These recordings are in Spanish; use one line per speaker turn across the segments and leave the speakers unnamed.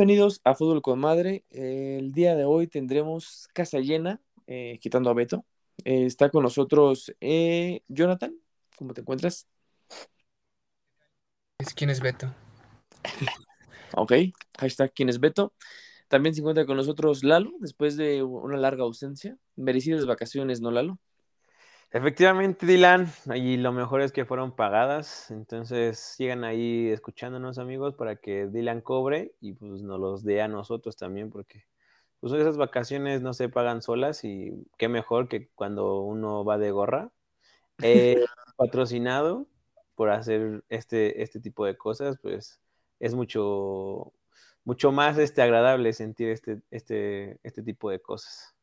Bienvenidos a Fútbol con Madre. El día de hoy tendremos casa llena, eh, quitando a Beto. Eh, está con nosotros eh, Jonathan. ¿Cómo te encuentras?
¿Quién es Beto?
ok, hashtag ¿Quién es Beto? También se encuentra con nosotros Lalo, después de una larga ausencia. Merecidas vacaciones, ¿no, Lalo?
Efectivamente, Dylan, y lo mejor es que fueron pagadas, entonces sigan ahí escuchándonos amigos para que Dylan cobre y pues nos los dé a nosotros también porque pues esas vacaciones no se pagan solas y qué mejor que cuando uno va de gorra, eh, patrocinado por hacer este, este tipo de cosas, pues es mucho, mucho más este, agradable sentir este, este, este tipo de cosas.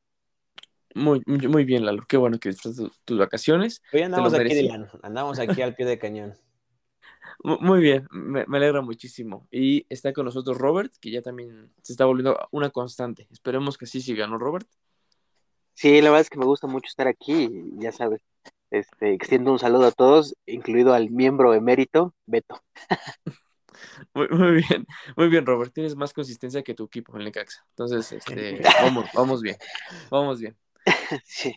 Muy, muy bien, Lalo. Qué bueno que disfrutas tus vacaciones.
Hoy andamos aquí, Andamos aquí al pie de cañón.
Muy bien, me, alegra muchísimo. Y está con nosotros Robert, que ya también se está volviendo una constante. Esperemos que así siga, ¿no, Robert?
Sí, la verdad es que me gusta mucho estar aquí. Ya sabes, este, extiendo un saludo a todos, incluido al miembro emérito, Beto.
Muy, bien, muy bien, Robert. Tienes más consistencia que tu equipo en Necaxa. Entonces, este, vamos, vamos bien, vamos bien. sí.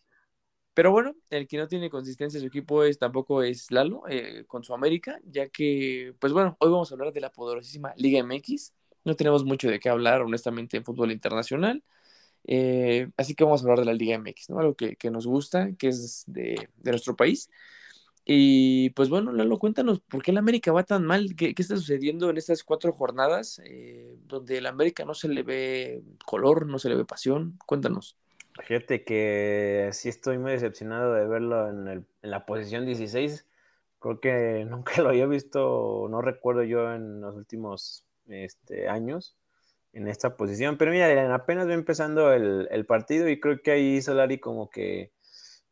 Pero bueno, el que no tiene consistencia en su equipo es tampoco es Lalo eh, con su América, ya que, pues bueno, hoy vamos a hablar de la poderosísima Liga MX. No tenemos mucho de qué hablar, honestamente, en fútbol internacional. Eh, así que vamos a hablar de la Liga MX, ¿no? Algo que, nos gusta, que es de, nuestro país. Y pues bueno, Lalo, cuéntanos, ¿por qué la América va tan mal? ¿Qué, está sucediendo en estas cuatro jornadas eh, donde la América no se le ve color, no se le ve pasión? Cuéntanos.
Fíjate que sí estoy muy decepcionado de verlo en, la posición 16. Creo que nunca lo había visto, no recuerdo yo en los últimos este, años en esta posición. Pero mira, apenas va empezando el, partido y creo que ahí Solari como que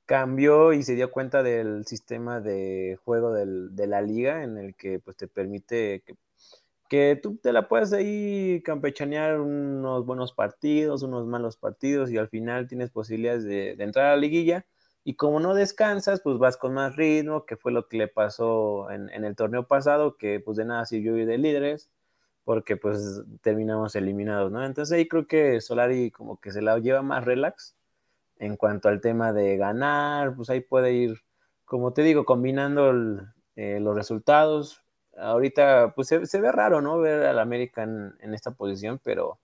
cambió y se dio cuenta del sistema de juego de la liga en el que pues te permite que que tú te la puedes ahí campechanear unos buenos partidos, unos malos partidos y al final tienes posibilidades de, entrar a la liguilla. Y como no descansas, pues vas con más ritmo, que fue lo que le pasó en, el torneo pasado, que pues de nada sirvió ir de líderes, porque pues terminamos eliminados, ¿no? Entonces ahí creo que Solari como que se la lleva más relax en cuanto al tema de ganar, pues ahí puede ir, como te digo, combinando eh, los resultados, ahorita pues se, ve raro, ¿no? Ver al América en, esta posición, pero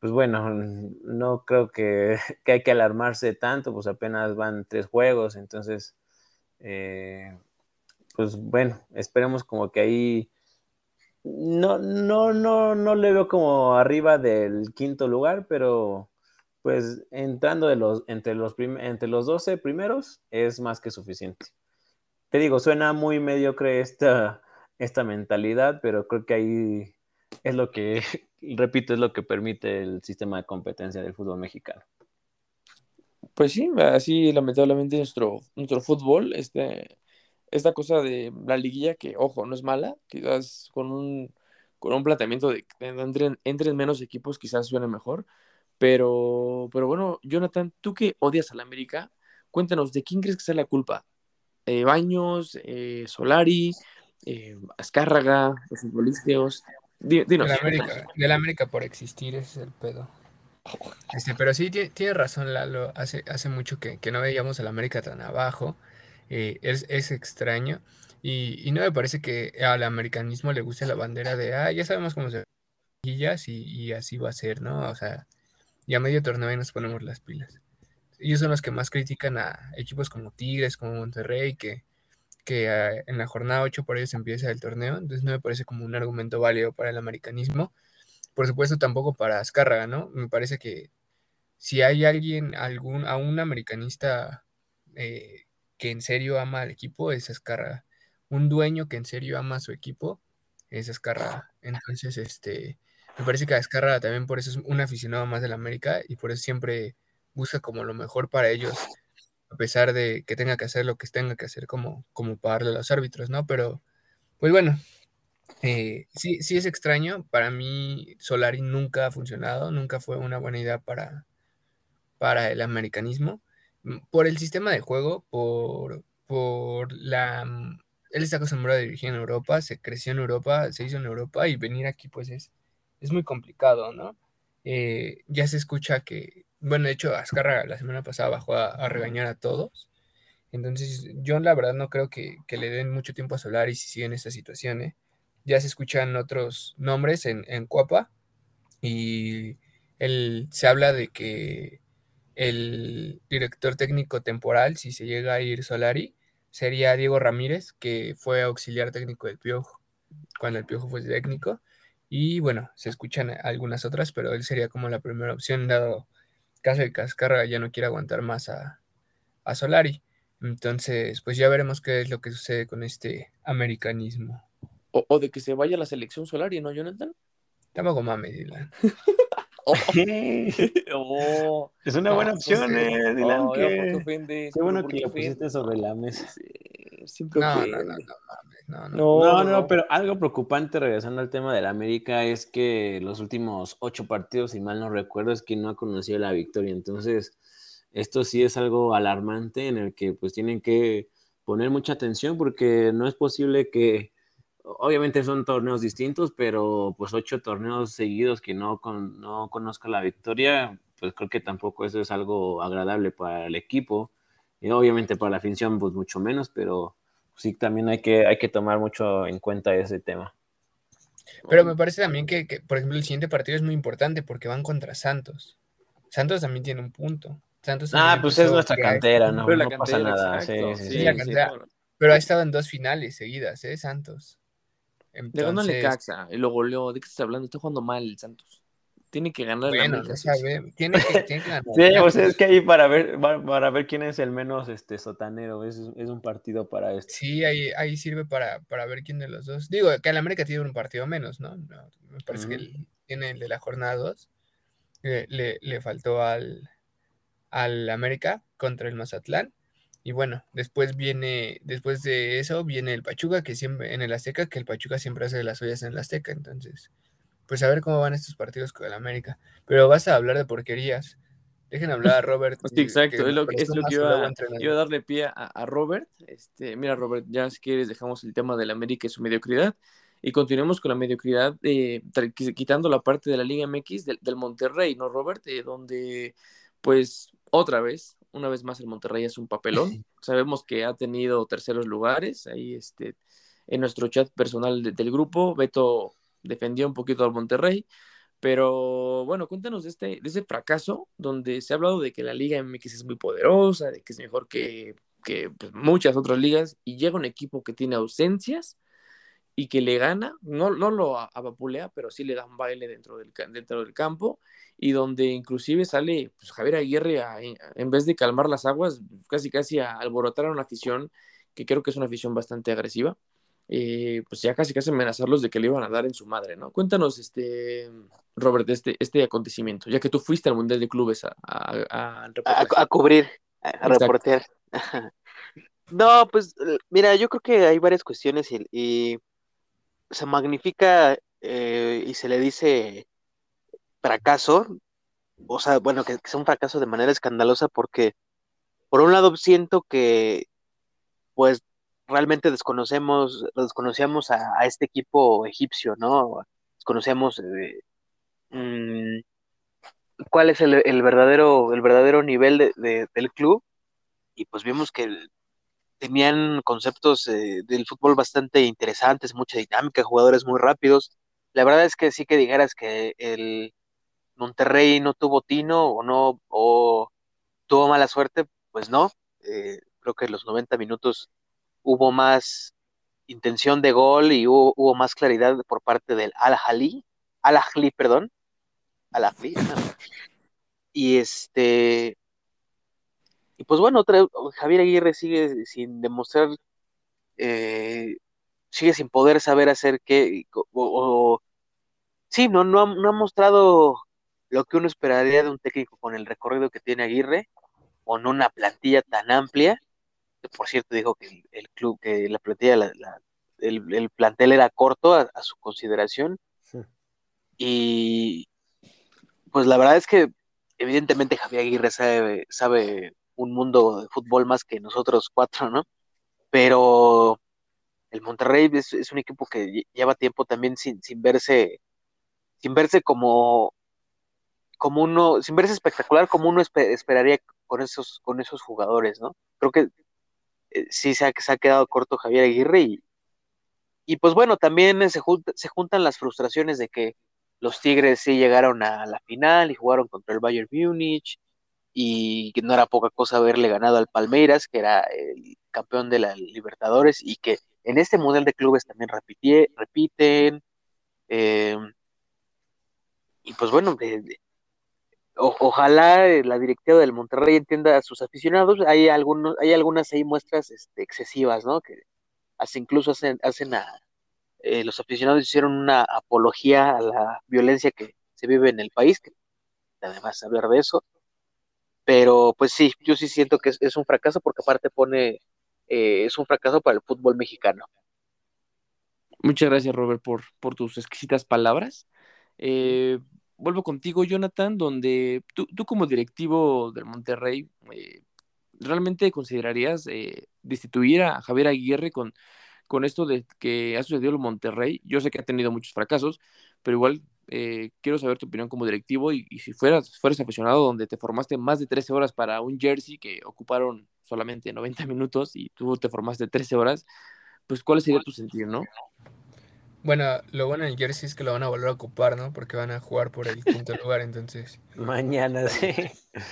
pues bueno, no creo que, hay que alarmarse tanto, pues apenas van tres juegos, entonces, eh, pues bueno, esperemos como que ahí no, no, no, no le veo como arriba del quinto lugar, pero pues entrando de los, entre, los entre los 12 primeros es más que suficiente. Te digo, suena muy mediocre esta, esta mentalidad, pero creo que ahí es lo que, repito, es lo que permite el sistema de competencia del fútbol mexicano.
Pues sí, así lamentablemente nuestro, nuestro fútbol, este, esta cosa de la liguilla, que ojo, no es mala, quizás con un, con un planteamiento de que entren, menos equipos quizás suene mejor, pero, pero bueno, Jonathan, tú que odias a la América, cuéntanos, ¿de quién crees que sea la culpa? Eh, ¿Baños, eh, Solari, eh, Azcárraga, los futbolistas.
La, América, de la América por existir, ese es el pedo. Este, pero sí, tiene, razón Lalo, hace, hace mucho que, no veíamos a la América tan abajo, eh, es, extraño, y, no me parece que al americanismo le guste la bandera de, ah, ya sabemos cómo se y, y así va a ser, ¿no? O sea, ya medio torneo y nos ponemos las pilas. Ellos son los que más critican a equipos como Tigres, como Monterrey, que, que ah, en la jornada 8 por ellos empieza el torneo, entonces no me parece como un argumento válido para el americanismo. Por supuesto, tampoco para Azcárraga, ¿no? Me parece que si hay alguien, algún, a un americanista eh, que en serio ama al equipo, es Azcárraga. Un dueño que en serio ama a su equipo es Azcárraga. Entonces, este, me parece que Azcárraga también por eso es un aficionado más del América y por eso siempre busca como lo mejor para ellos a pesar de que tenga que hacer lo que tenga que hacer como, como pagarle a los árbitros, ¿no? Pero, pues bueno, eh, sí, sí es extraño. Para mí, Solari nunca ha funcionado, nunca fue una buena idea para, para el americanismo. Mm, por el sistema de juego, por, por la... Mm, él está acostumbrado a dirigir en Europa, se creció en Europa, se hizo en Europa y venir aquí pues es, es muy complicado, ¿no? Eh, ya se escucha que, bueno, de hecho, Azcárraga la semana pasada bajó a, regañar a todos. Entonces, yo la verdad no creo que, le den mucho tiempo a Solari si sigue en esta situación. Ya se escuchan otros nombres en, en Cuapa y el, se habla de que el director técnico temporal, si se llega a ir Solari, sería Diego Ramírez, que fue auxiliar técnico del Piojo, cuando el Piojo fue técnico. Y bueno, se escuchan algunas otras, pero él sería como la primera opción, dado caso de Cascarra ya no quiere aguantar más a, a Solari. Entonces, pues ya veremos qué es lo que sucede con este americanismo.
O, de que se vaya a la selección Solari, ¿no, Jonathan?
Tampoco mames, Dylan.
Oh. Es una buena pues, opción, eh, Dylan. Oh, qué bueno que lo pusiste sobre la mesa.
no, no,
no, no, no, pero algo preocupante regresando al tema del América es que los últimos ocho partidos, si mal no recuerdo, es que no ha conocido la victoria. Entonces, esto sí es algo alarmante en el que pues tienen que poner mucha atención porque no es posible que obviamente son torneos distintos, pero pues ocho torneos seguidos que no, con, no conozca la victoria, pues creo que tampoco eso es algo agradable para el equipo. Y obviamente para la afición, pues mucho menos, pero sí también hay que, hay que tomar mucho en cuenta ese tema.
Pero me parece también que, por ejemplo, el siguiente partido es muy importante porque van contra Santos. Santos también tiene un punto. Santos
ah, pues es nuestra cantera, no, no pasa nada. Sí, sí,
pero ha estado en dos finales seguidas, ¿eh? Santos.
Le ganó le Caxa y lo goleó. ¿De qué estás hablando? Está jugando mal el Santos. Tiene que ganar
bueno, la tiene, que, tiene que ganar.
sí, pues es que ahí para ver, para ver quién es el menos este sotanero, es, es un partido para esto.
Sí, ahí, ahí sirve para, para ver quién de los dos. Digo, que el América tiene un partido menos, ¿no? me parece que tiene el de la jornada 2. le, le, faltó al, al América contra el Mazatlán. Y bueno, después viene, después de eso viene el Pachuca, que siempre, en el Azteca, que el Pachuca siempre hace las ollas en el Azteca, entonces, pues a ver cómo van estos partidos con el América. Pero vas a hablar de porquerías. Dejen hablar a Robert.
Sí, exacto, es lo, que, iba, a darle pie a, Robert. Este, mira, Robert, ya si quieres dejamos el tema del América y su mediocridad y continuemos con la mediocridad, eh, quitando la parte de la Liga MX del, del Monterrey, ¿no, Robert? Eh, donde, pues, otra vez, una vez más el Monterrey es un papelón. Sabemos que ha tenido terceros lugares. Ahí este, en nuestro chat personal del grupo, Beto defendió un poquito al Monterrey. Pero bueno, cuéntanos de, este, de ese fracaso donde se ha hablado de que la Liga MX es muy poderosa, de que es mejor que, que pues, muchas otras ligas, y llega un equipo que tiene ausencias y que le gana, no, no lo abapulea, pero sí le da un baile dentro del, dentro del campo y donde inclusive sale pues, Javier Aguirre en vez de calmar las aguas, casi casi a alborotar a una afición que creo que es una afición bastante agresiva, eh, pues ya casi casi amenazarlos de que le iban a dar en su madre, ¿no? Cuéntanos, este, Robert, este, este acontecimiento, ya que tú fuiste al Mundial de Clubes a,
a, a, cubrir, a, reportear. no, pues mira, yo creo que hay varias cuestiones y, se magnifica eh, y se le dice fracaso, o sea, bueno, que, sea un fracaso de manera escandalosa porque, por un lado, siento que, pues, realmente desconocemos, desconocíamos a, este equipo egipcio, ¿no? Desconocemos eh, mm, cuál es el, verdadero, el verdadero nivel del club y pues vimos que tenían conceptos eh, del fútbol bastante interesantes, mucha dinámica, jugadores muy rápidos. La verdad es que sí que dijeras que el, Monterrey no tuvo tino o no, o tuvo mala suerte, pues no. Eh, creo que los 90 minutos hubo más intención de gol y hubo, más claridad por parte del Al-Ahly, Al-Ahly, perdón, Al-Ahly. Y este, y pues bueno, Javier Aguirre sigue sin demostrar, eh, sigue sin poder saber hacer qué, o, sí, no, no ha mostrado lo que uno esperaría de un técnico con el recorrido que tiene Aguirre, con una plantilla tan amplia, por cierto dijo que el, club, que la plantilla, el, plantel era corto a, su consideración. Y pues la verdad es que evidentemente Javier Aguirre sabe, sabe un mundo de fútbol más que nosotros cuatro, ¿no? Pero el Monterrey es, un equipo que lleva tiempo también sin, sin verse sin verse como, como uno, sin verse espectacular como uno esperaría con esos, con esos jugadores, ¿no? Creo que eh, sí se ha, quedado corto Javier Aguirre y, y pues bueno, también se, juntan las frustraciones de que los Tigres sí llegaron a la final y jugaron contra el Bayern Múnich y que no era poca cosa haberle ganado al Palmeiras, que era el campeón de la Libertadores y que en este Mundial de Clubes también repiten. Eh, y pues bueno, ojalá la directiva del Monterrey entienda a sus aficionados. Hay algunos, hay algunas ahí muestras este, excesivas, ¿no? Que hasta incluso hacen, hacen a eh, los aficionados hicieron una apología a la violencia que se vive en el país, que además hablar de eso. Pero pues sí, yo sí siento que es, un fracaso porque aparte pone, eh, es un fracaso para el fútbol mexicano.
Muchas gracias, Robert, por, por tus exquisitas palabras. Eh, vuelvo contigo, Jonathan, donde tú, tú como directivo del Monterrey, eh, ¿realmente considerarías eh, destituir a Javier Aguirre con, con esto de que ha sucedido en Monterrey? Yo sé que ha tenido muchos fracasos, pero igual eh, quiero saber tu opinión como directivo y, si fueras, fueras aficionado donde te formaste más de 13 horas para un jersey que ocuparon solamente 90 minutos y tú te formaste 13 horas, pues ¿cuál sería tu sentido, no?
Bueno, lo bueno en Jersey es que lo van a volver a ocupar, ¿no? Porque van a jugar por el quinto lugar, entonces.
Mañana, sí.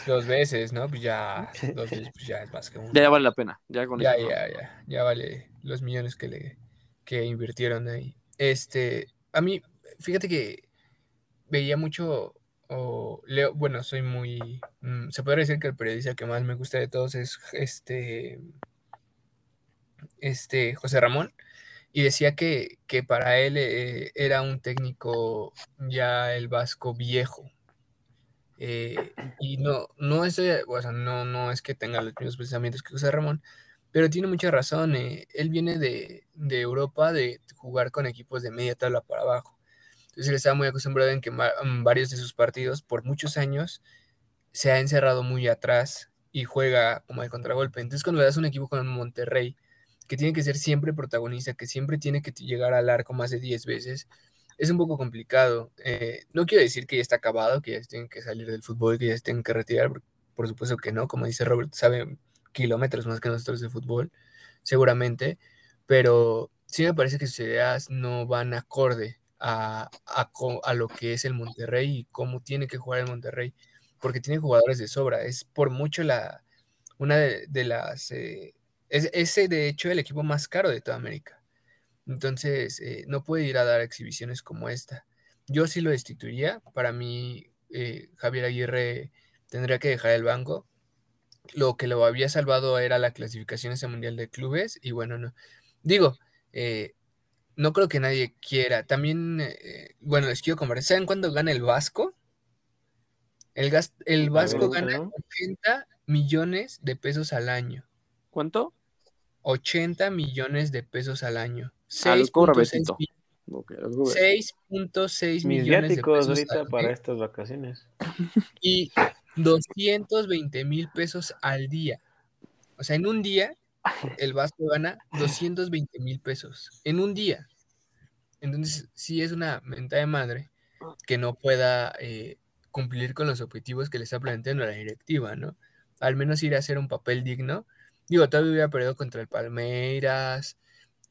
Dos veces, ¿no? Pues ya, dos veces, pues ya es más que uno.
Ya, vale la pena, ya con
ya, Ya, ya, ya vale los millones que le que invirtieron ahí. Este, a mí, fíjate que veía mucho, o leo, bueno, soy muy, mm, se podría decir que el periodista que más me gusta de todos es este, este, José Ramón y decía que, para él eh, era un técnico ya el vasco viejo. Eh, y no, no, es, no, no es que tenga los mismos pensamientos que José Ramón, pero tiene mucha razón. Eh, él viene de, Europa de jugar con equipos de media tabla para abajo. Entonces él estaba muy acostumbrado en que varios de sus partidos, por muchos años, se ha encerrado muy atrás y juega como de contragolpe. Entonces cuando le das un equipo con Monterrey, que tiene que ser siempre protagonista, que siempre tiene que llegar al arco más de 10 veces, es un poco complicado. Eh, no quiero decir que ya está acabado, que ya tienen que salir del fútbol, que ya tienen que retirar, por, supuesto que no, como dice Robert, sabe kilómetros más que nosotros de fútbol, seguramente, pero sí me parece que sus ideas no van acorde a, a, lo que es el Monterrey y cómo tiene que jugar el Monterrey, porque tiene jugadores de sobra, es por mucho la, una de, las... Eh, es ese, de hecho, el equipo más caro de toda América. Entonces, eh, no puede ir a dar exhibiciones como esta. Yo sí lo destituiría. Para mí, eh, Javier Aguirre tendría que dejar el banco. Lo que lo había salvado era la clasificación ese Mundial de Clubes. Y bueno, no. Digo, eh, no creo que nadie quiera. También, bueno, les quiero conversar. ¿Saben cuándo gana el Vasco? El, el Vasco gana 80 millones de pesos al año.
¿Cuánto?
80 millones de pesos al año.
6.6 millones de pesos ahorita para estas vacaciones.
Y 220 mil pesos al día. O sea, en un día, el Vasco gana 220 mil pesos. En un día. Entonces, sí es una menta de madre que no pueda eh, cumplir con los objetivos que le está planteando la directiva, ¿no? Al menos ir a hacer un papel digno Digo, todavía hubiera perdido contra el Palmeiras,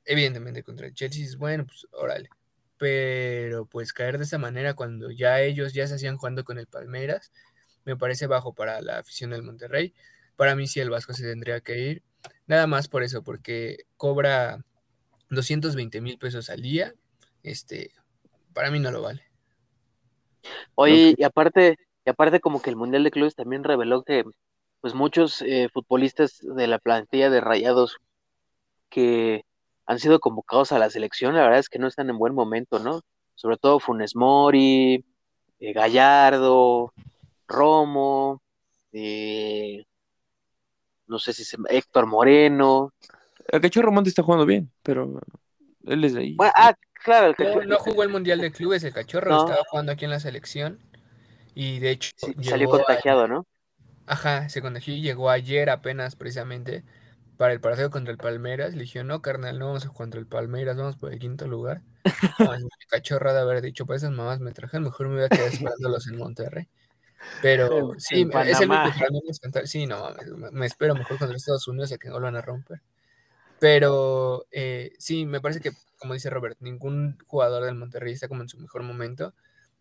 evidentemente contra el Chelsea, bueno, pues órale. Pero pues caer de esa manera cuando ya ellos ya se hacían jugando con el Palmeiras, me parece bajo para la afición del Monterrey. Para mí sí el Vasco se tendría que ir. Nada más por eso, porque cobra 220 mil pesos al día. Este, para mí no lo vale.
Oye, y aparte, y aparte como que el Mundial de Clubes también reveló que pues muchos eh, futbolistas de la plantilla de Rayados que han sido convocados a la selección, la verdad es que no están en buen momento, ¿no? Sobre todo Funes Mori, eh, Gallardo, Romo, eh, no sé si se, Héctor Moreno.
El Cachorro Monte está jugando bien, pero él es de ahí.
ah, claro,
el No, jugó el Mundial de Clubes, el Cachorro estaba jugando aquí en la selección y de hecho
salió contagiado, ¿no?
Ajá, se contagió y llegó ayer apenas precisamente, para el partido contra el Palmeiras. Le dije, no, carnal, no vamos a contra el Palmeiras, vamos por el quinto lugar. cachorra de haber dicho, pues esas mamás me trajeron, mejor me voy a quedar esperándolos en Monterrey. Pero sí, es el único para Sí, no me, espero mejor contra Estados Unidos a que no lo van a romper. Pero eh, sí, me parece que, como dice Robert, ningún jugador del Monterrey está como en su mejor momento.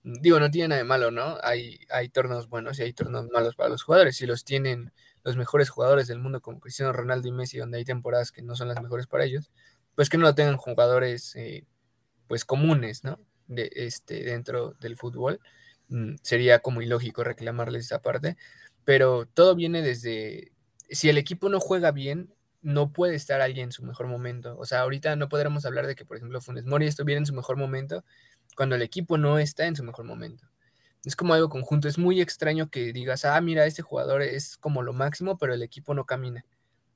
Digo, no tiene nada de malo, ¿no? Hay, hay torneos buenos y hay torneos malos para los jugadores. Si los tienen los mejores jugadores del mundo como Cristiano Ronaldo y Messi, donde hay temporadas que no son las mejores para ellos, pues que no lo tengan jugadores eh, pues comunes, ¿no? De, este, dentro del fútbol. Mm, sería como ilógico reclamarles esa parte, pero todo viene desde, si el equipo no juega bien, no puede estar alguien en su mejor momento. O sea, ahorita no podremos hablar de que, por ejemplo, Funes Mori estuviera en su mejor momento cuando el equipo no está en su mejor momento. Es como algo conjunto. Es muy extraño que digas, ah, mira, este jugador es como lo máximo, pero el equipo no camina.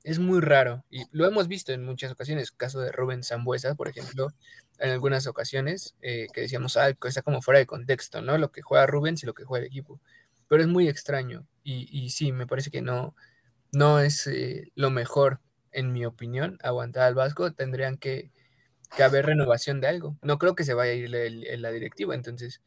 Es muy raro y lo hemos visto en muchas ocasiones. Caso de Rubén Zambuesa, por ejemplo, en algunas ocasiones eh, que decíamos, ah, está como fuera de contexto, ¿no? Lo que juega Rubens y lo que juega el equipo. Pero es muy extraño y, sí, me parece que no, no es eh, lo mejor, en mi opinión, aguantar al Vasco. Tendrían que, que haber renovación de algo. No creo que se vaya a ir la directiva, entonces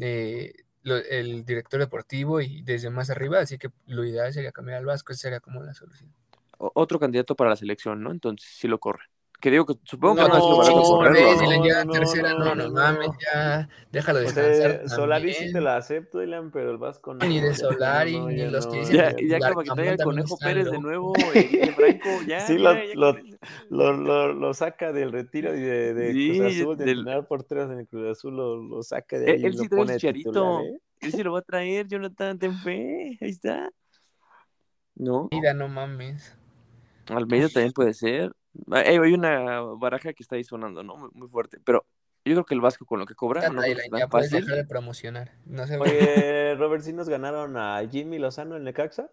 eh, el director deportivo y desde más arriba, así que lo ideal sería cambiar al Vasco, esa sería como la solución.
otro candidato para la selección, ¿no? Entonces, si lo corre que digo que supongo que no, no es barato
correrlo. ya tercera, no, no mames, ya déjalo descansar.
Solari sí te la acepto, Dylan, pero el Vasco no.
Ni de Solari, ni los que dicen.
Ya, ya como que traiga el Conejo Pérez de nuevo, el Franco, ya.
Sí, lo, lo, lo, lo, saca del retiro y de, de Cruz Azul, de del... por tres en el Cruz Azul, lo, lo saca de
ahí. Él, sí trae el Chicharito, ¿eh? él sí lo va a traer, Jonathan, ten fe, ahí está. No.
Mira, no mames.
Almeida también puede ser. Ah, hay una baraja que está ahí sonando, ¿no? Muy, fuerte. Pero yo creo que el Vasco con lo que cobra.
No ya puedes dejar de promocionar.
Oye, Robert, ¿sí nos ganaron a Jimmy Lozano en Necaxa?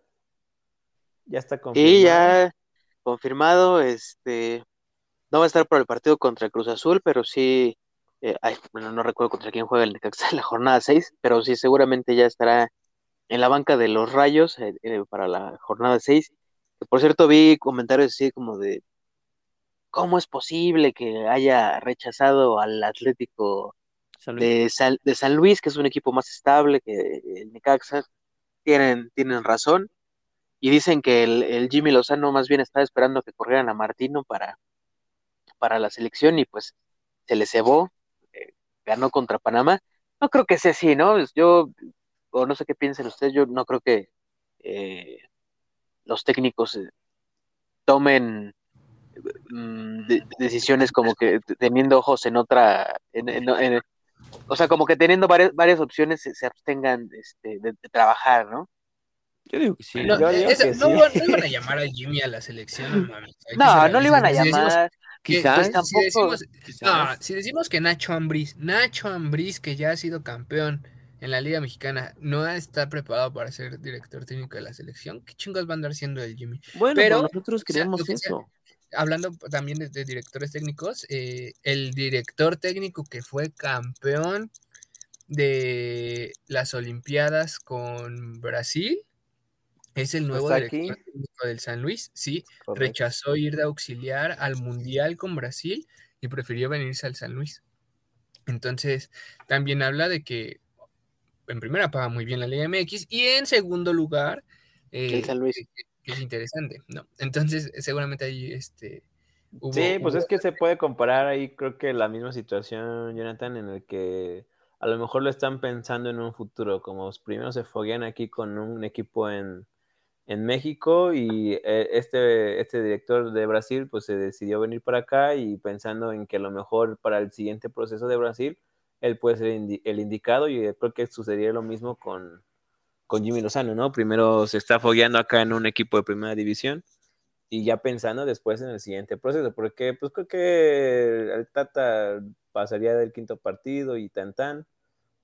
Ya está confirmado.
Y ya confirmado. Este no va a estar por el partido contra Cruz Azul, pero sí. Eh, bueno, no recuerdo contra quién juega el Necaxa en la jornada 6, pero sí, seguramente ya estará en la banca de los Rayos eh, eh, para la jornada 6. Por cierto, vi comentarios así como de ¿cómo es posible que haya rechazado al Atlético De, San, Luis, que es un equipo más estable que el Necaxa? Tienen, tienen razón. Y dicen que el, Jimmy Lozano más bien estaba esperando que corrieran a Martino para, para la selección y pues se le cebó, eh, ganó contra Panamá. No creo que sea así, ¿no? Yo, o no sé qué piensen ustedes, yo no creo que eh, los técnicos eh, tomen Decisiones como que teniendo ojos en otra, o sea, como que teniendo varias, varias opciones se, abstengan este, de, trabajar, ¿no?
Yo digo que sí.
No, no, iban a llamar a Jimmy a la selección,
No, no le iban a llamar.
quizás, pues, si, decimos, si decimos que Nacho Ambriz, Nacho Ambriz, que ya ha sido campeón en la Liga Mexicana, no está preparado para ser director técnico de la selección, ¿qué chingos va a andar siendo el Jimmy?
Bueno, pero nosotros creemos eso
hablando también de, directores técnicos, eh, el director técnico que fue campeón de las Olimpiadas con Brasil es el nuevo director técnico del San Luis. Sí, rechazó ir de auxiliar al Mundial con Brasil y prefirió venirse al San Luis. Entonces, también habla de que en primera paga muy bien la Liga MX y en segundo lugar,
el San Luis
es interesante, ¿no? Entonces, seguramente ahí este.
sí, pues es que se puede comparar ahí, creo que la misma situación, Jonathan, en el que a lo mejor lo están pensando en un futuro, como primero se foguean aquí con un equipo en, en México y eh, este, este director de Brasil pues se decidió venir para acá y pensando en que a lo mejor para el siguiente proceso de Brasil él puede ser el indicado y creo que sucedería lo mismo con, con Jimmy Lozano, ¿no? Primero se está fogueando acá en un equipo de primera división y ya pensando después en el siguiente proceso, porque pues creo que el Tata pasaría del quinto partido y tan tan,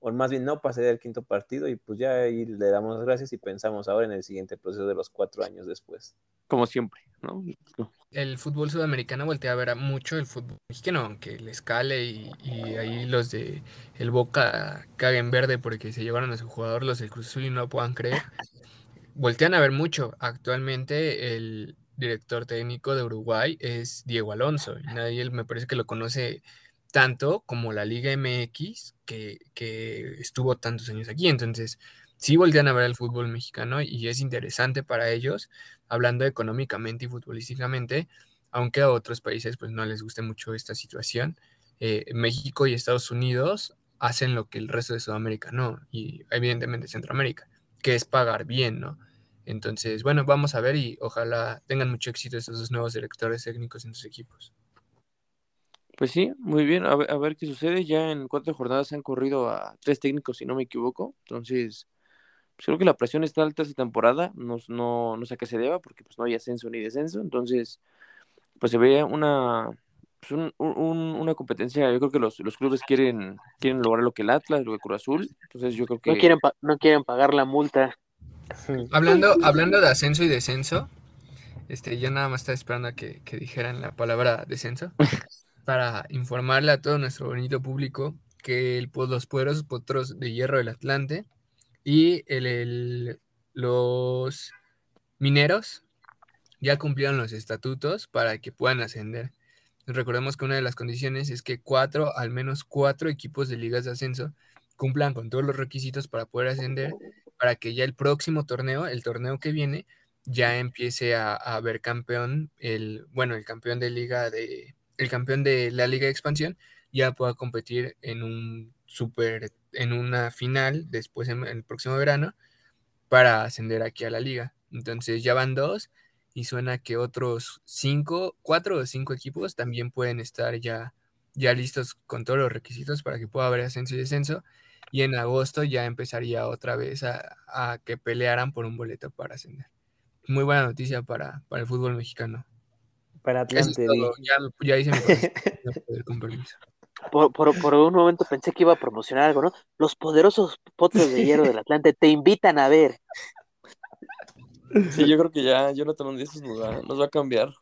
o más bien no pasaría del quinto partido y pues ya ahí le damos las gracias y pensamos ahora en el siguiente proceso de los cuatro años después.
Como siempre, ¿no?
El fútbol sudamericano voltea a ver a mucho el fútbol mexicano, aunque le escale y, ahí los de el Boca caguen verde porque se llevaron a su jugador, los del Cruz Azul y no lo puedan creer. Voltean a ver mucho. Actualmente el, director técnico de Uruguay es Diego Alonso. Y nadie me parece que lo conoce tanto como la Liga MX, que, que estuvo tantos años aquí. Entonces, sí voltean a ver el fútbol mexicano y es interesante para ellos, hablando económicamente y futbolísticamente, aunque a otros países pues no les guste mucho esta situación. Eh, México y Estados Unidos hacen lo que el resto de Sudamérica no, y evidentemente Centroamérica, que es pagar bien, ¿no? Entonces, bueno, vamos a ver y ojalá tengan mucho éxito estos dos nuevos directores técnicos en sus equipos.
Pues sí, muy bien, a ver, a ver qué sucede. Ya en cuatro jornadas se han corrido a tres técnicos, si no me equivoco. Entonces, pues, creo que la presión está alta esta temporada, no, no, no sé a qué se deba, porque pues no hay ascenso ni descenso, entonces pues se ve una, pues, una competencia, yo creo que los, los, clubes quieren, quieren lograr lo que el Atlas, lo que Cruz Azul, entonces yo creo que...
No quieren, no quieren pagar la multa.
Hablando, hablando de ascenso y descenso, este, yo nada más estaba esperando a que, que dijeran la palabra descenso para informarle a todo nuestro bonito público que el, los poderosos potros de hierro del Atlante y el, los mineros ya cumplieron los estatutos para que puedan ascender. Recordemos que una de las condiciones es que cuatro, al menos cuatro equipos de ligas de ascenso cumplan con todos los requisitos para poder ascender, para que ya el próximo torneo, el torneo que viene, ya empiece a, haber campeón, el, bueno, el campeón de liga de, el campeón de la liga de expansión ya pueda competir en un super en una final después en, el próximo verano para ascender aquí a la liga. Entonces ya van dos y suena que otros cinco, cuatro o cinco equipos también pueden estar ya, ya listos con todos los requisitos para que pueda haber ascenso y descenso. Y en agosto ya empezaría otra vez a, que pelearan por un boleto para ascender. Muy buena noticia para, para el fútbol mexicano.
Para Atlante.
ya, ya, hice mi compromiso.
Por, por, por, un momento pensé que iba a promocionar algo, ¿no? Los poderosos potros de hierro del Atlante te invitan a ver.
Sí, yo creo que ya Jonathan Díaz nos va, nos va a cambiar.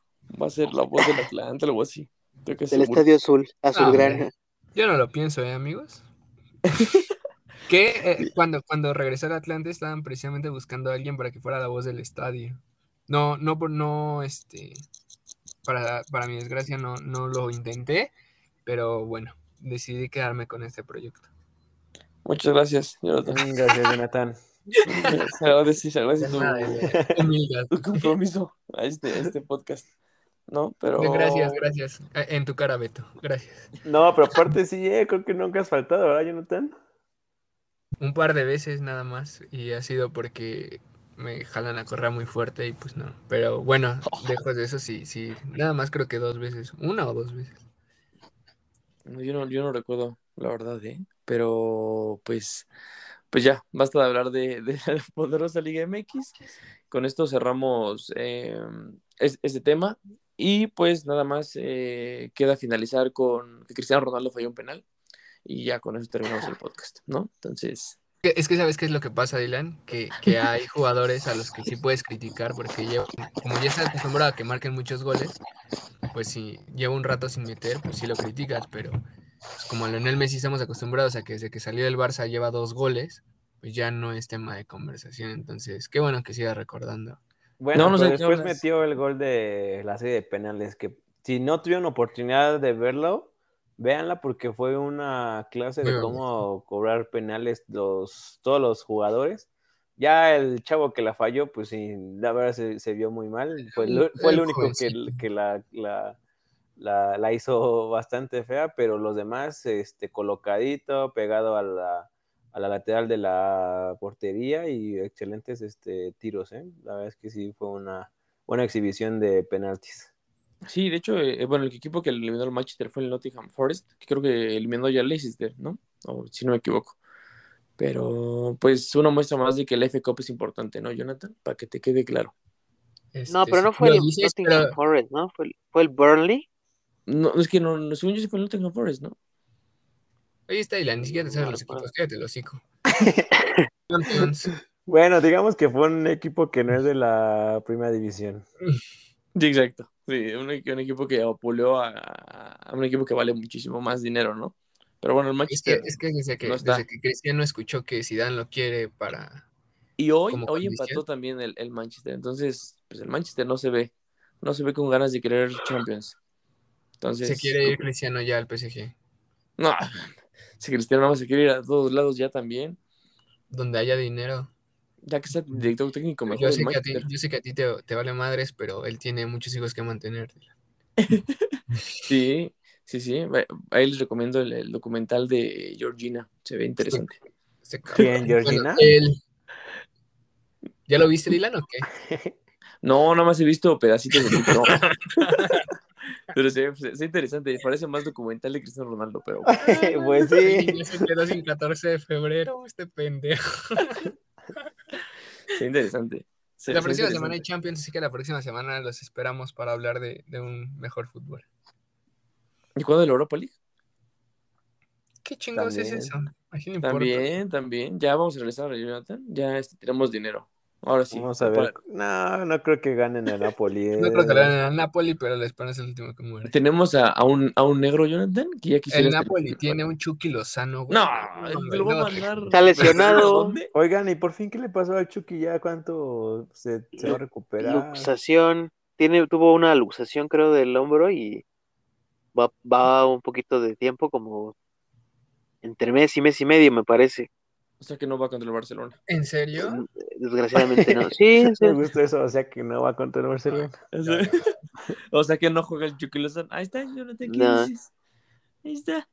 Va a ser la voz del Atlante, algo así.
Del Estadio Azul, Azulgrana.
Ah, yo no lo pienso, ¿eh, amigos? que eh, cuando, cuando regresé al Atlante estaban precisamente buscando a alguien para que fuera la voz del estadio. No, no, no, este, para, para mi desgracia no, no lo intenté, pero bueno, decidí quedarme con este proyecto.
Muchas gracias,
Jonathan. Gracias, Jonathan.
se se agradece tu, tu, compromiso a este, este podcast. ¿no? Pero...
Gracias, gracias. En tu cara, Beto. Gracias.
No, pero aparte sí, eh, creo que nunca has faltado, ¿verdad, Jonathan?
Un par de veces nada más. Y ha sido porque me jalan a correr muy fuerte y pues no. Pero bueno, lejos de eso sí, sí. Nada más creo que dos veces. Una o dos veces.
Yo no, yo no recuerdo, la verdad, ¿eh? Pero pues, pues ya, basta de hablar de, de la poderosa Liga MX. Con esto cerramos eh, este tema. Y pues nada más eh, queda finalizar con que Cristiano Ronaldo falló un penal. Y ya con eso terminamos el podcast, ¿no? Entonces.
Es que sabes qué es lo que pasa, Dylan, que, que hay jugadores a los que sí puedes criticar porque como ya estás acostumbrado a que marquen muchos goles, pues si lleva un rato sin meter, pues sí lo criticas, pero pues como a Lionel Messi estamos acostumbrados a que desde que salió del Barça lleva dos goles, pues ya no es tema de conversación, entonces qué bueno que siga recordando.
Bueno, no, después metió el gol de la serie de penales, que si no tuvieron oportunidad de verlo, véanla porque fue una clase de cómo cobrar penales los, todos los jugadores. Ya el chavo que la falló, pues sí, la verdad se, vio muy mal. Fue, fue el único que, que la, la, la, hizo bastante fea, pero los demás, este, colocadito, pegado a la, a la lateral de la portería y excelentes este, tiros. ¿eh? La verdad es que sí fue una buena exhibición de penaltis.
Sí, de hecho, eh, bueno, el equipo que eliminó al Manchester fue el Nottingham Forest, que creo que eliminó ya Leicester, ¿no? O si no me equivoco. Pero, pues, una muestra más de que el F Cup es importante, ¿no, Jonathan? Para que te quede claro.
no, pero no fue el Nottingham Forest, ¿no? Fue el, fue el Burnley.
No, es que no, según yo sí fue el Nottingham Forest, ¿no?
Ahí está, y ni siquiera te saben los equipos, quédate el hocico.
bueno, digamos que fue un equipo que no es de la primera división.
Sí, exacto. Sí, un, equipo que apuleó a, un equipo que vale muchísimo más dinero, ¿no? Pero bueno, el Manchester.
Es que, es que, desde, que Cristiano escuchó que Zidane lo quiere para.
Y hoy, hoy empató también el, Manchester. Entonces, pues el Manchester no se ve, no se ve con ganas de querer Champions. Entonces,
se quiere ir Cristiano ya al PSG.
No, si Cristiano no se quiere ir a todos lados ya también.
Donde haya dinero.
Ya que sea director técnico mejor.
Yo sé, que a ti, yo sé que a ti te, vale madres, pero él tiene muchos hijos que mantener.
sí, sí, sí. Ahí les recomiendo el, documental de Georgina. Se ve interesante.
¿Quién, Georgina?
¿Ya lo viste, Dylan, o qué?
No, nada más he visto pedacitos de no. Pero sí, es interesante, parece más documental de Cristiano Ronaldo, pero.
pues sí.
Ya se quedó sin 14 de febrero, este pendejo.
Sí, interesante.
la próxima semana hay Champions, así que la próxima semana los esperamos para hablar de, de un mejor fútbol.
¿Y cuándo la Europa League?
¿Qué chingados es eso?
También, también. Ya vamos a regresar a Jonathan. Ya este, tenemos dinero. Ahora sí.
Vamos a ver. No, no creo que ganen el Napoli.
no creo que ganen el Napoli, pero la España es el último que muere.
Tenemos a, a, un, a un negro Jonathan que ya quisiera.
El Napoli tiene un Chucky Lozano.
No, lo va a mandar.
Está lesionado.
Oigan, ¿y por fin qué le pasó al Chucky ya? ¿Cuánto se, se va a recuperar?
Luxación. Tiene, tuvo una luxación, creo, del hombro y va, va un poquito de tiempo, como entre mes y mes y medio, me parece.
O sea que no va contra el Barcelona.
¿En serio?
Desgraciadamente no. Sí, sí.
Me gusta eso, o sea que no va contra el Barcelona.
o sea que no juega el Chucky Ahí está, yo no te quiero. Ahí está.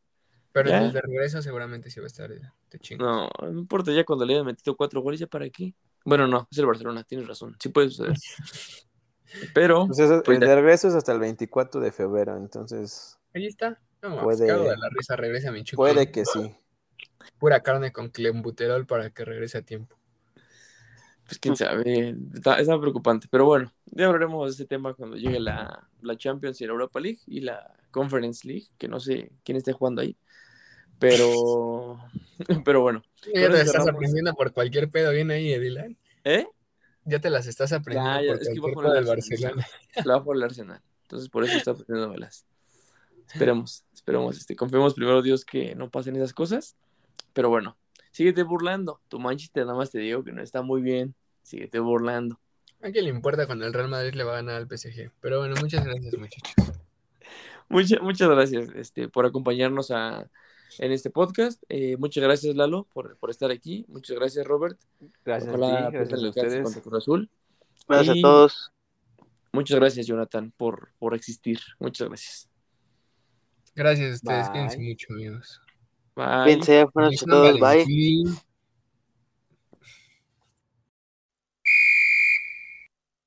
Pero en el de regreso seguramente sí va a estar. Te chingo.
No, no importa, ya cuando le hayan metido cuatro goles, ya para aquí. Bueno, no, es el Barcelona, tienes razón. Sí puede suceder. Pero.
Pues el de regreso es hasta el 24 de febrero, entonces.
Ahí está. No, puede, de la risa, regresa mi Chucky.
Puede que sí
pura carne con clembuterol para que regrese a tiempo.
Pues quién sabe, está, preocupante. Pero bueno, ya hablaremos de este tema cuando llegue la, la, Champions y la Europa League y la Conference League, que no sé quién esté jugando ahí. Pero, pero bueno.
Ya te las estás aprendiendo por cualquier pedo, viene ahí, Edilan.
¿Eh?
Ya te las estás aprendiendo ya, por es cualquier pedo del Barcelona.
La va por el Arsenal. Entonces por eso está aprendiendo velas. Esperemos, esperemos, este, confiemos primero Dios que no pasen esas cosas pero bueno, síguete burlando. Tu Manchester nada más te digo que no está muy bien. Síguete burlando.
¿A quién le importa cuando el Real Madrid le va a ganar al PSG? Pero bueno, muchas gracias, muchachos.
Muchas, muchas gracias este, por acompañarnos a, en este podcast. Eh, muchas gracias, Lalo, por, por, estar aquí. Muchas gracias, Robert.
Gracias, a, gracias a ustedes.
Azul. Gracias a todos.
Muchas gracias, Jonathan, por, por existir. Muchas gracias.
Gracias a ustedes. Quédense mucho, amigos.
Bye. Bien, buenas noches a todos. Bye.